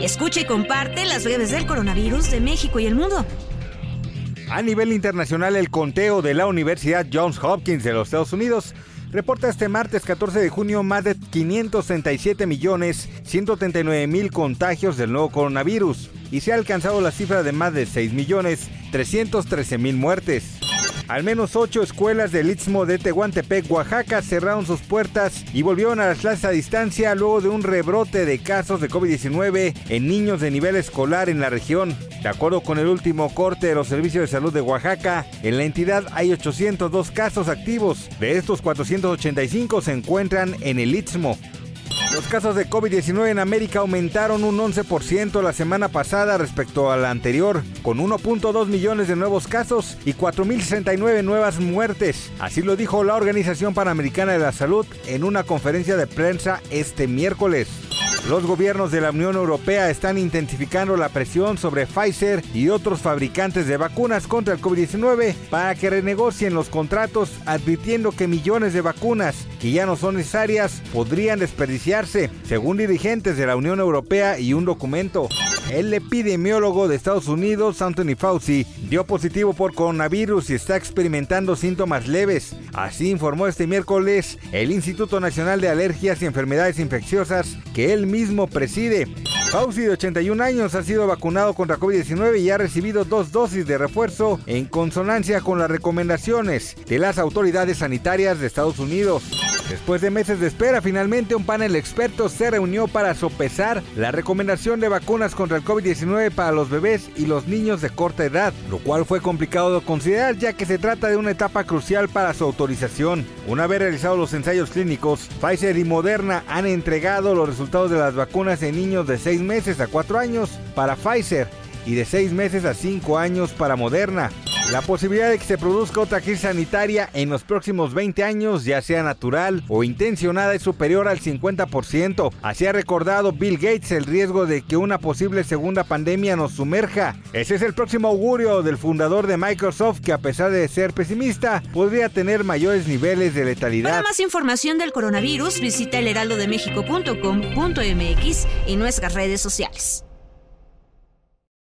Escucha y comparte las breves del coronavirus de México y el mundo. A nivel internacional, el conteo de la Universidad Johns Hopkins de los Estados Unidos reporta este martes 14 de junio más de 537 millones 139 mil contagios del nuevo coronavirus y se ha alcanzado la cifra de más de 6 millones 313 mil muertes. Al menos ocho escuelas del Istmo de Tehuantepec, Oaxaca, cerraron sus puertas y volvieron a las clases a distancia luego de un rebrote de casos de COVID-19 en niños de nivel escolar en la región. De acuerdo con el último corte de los servicios de salud de Oaxaca, en la entidad hay 802 casos activos. De estos, 485 se encuentran en el Istmo. Los casos de COVID-19 en América aumentaron un 11% la semana pasada respecto a la anterior, con 1.2 millones de nuevos casos y 4.069 nuevas muertes. Así lo dijo la Organización Panamericana de la Salud en una conferencia de prensa este miércoles. Los gobiernos de la Unión Europea están intensificando la presión sobre Pfizer y otros fabricantes de vacunas contra el COVID-19 para que renegocien los contratos advirtiendo que millones de vacunas que ya no son necesarias podrían desperdiciarse, según dirigentes de la Unión Europea y un documento. El epidemiólogo de Estados Unidos, Anthony Fauci, dio positivo por coronavirus y está experimentando síntomas leves. Así informó este miércoles el Instituto Nacional de Alergias y Enfermedades Infecciosas que él mismo preside. Fauci, de 81 años, ha sido vacunado contra COVID-19 y ha recibido dos dosis de refuerzo en consonancia con las recomendaciones de las autoridades sanitarias de Estados Unidos. Después de meses de espera, finalmente un panel de expertos se reunió para sopesar la recomendación de vacunas contra el COVID-19 para los bebés y los niños de corta edad, lo cual fue complicado de considerar ya que se trata de una etapa crucial para su autorización. Una vez realizados los ensayos clínicos, Pfizer y Moderna han entregado los resultados de las vacunas en niños de 6 meses a 4 años para Pfizer y de 6 meses a 5 años para Moderna. La posibilidad de que se produzca otra crisis sanitaria en los próximos 20 años, ya sea natural o intencionada, es superior al 50%. Así ha recordado Bill Gates el riesgo de que una posible segunda pandemia nos sumerja. Ese es el próximo augurio del fundador de Microsoft que a pesar de ser pesimista, podría tener mayores niveles de letalidad. Para más información del coronavirus, visita elheraldodemexico.com.mx y nuestras redes sociales.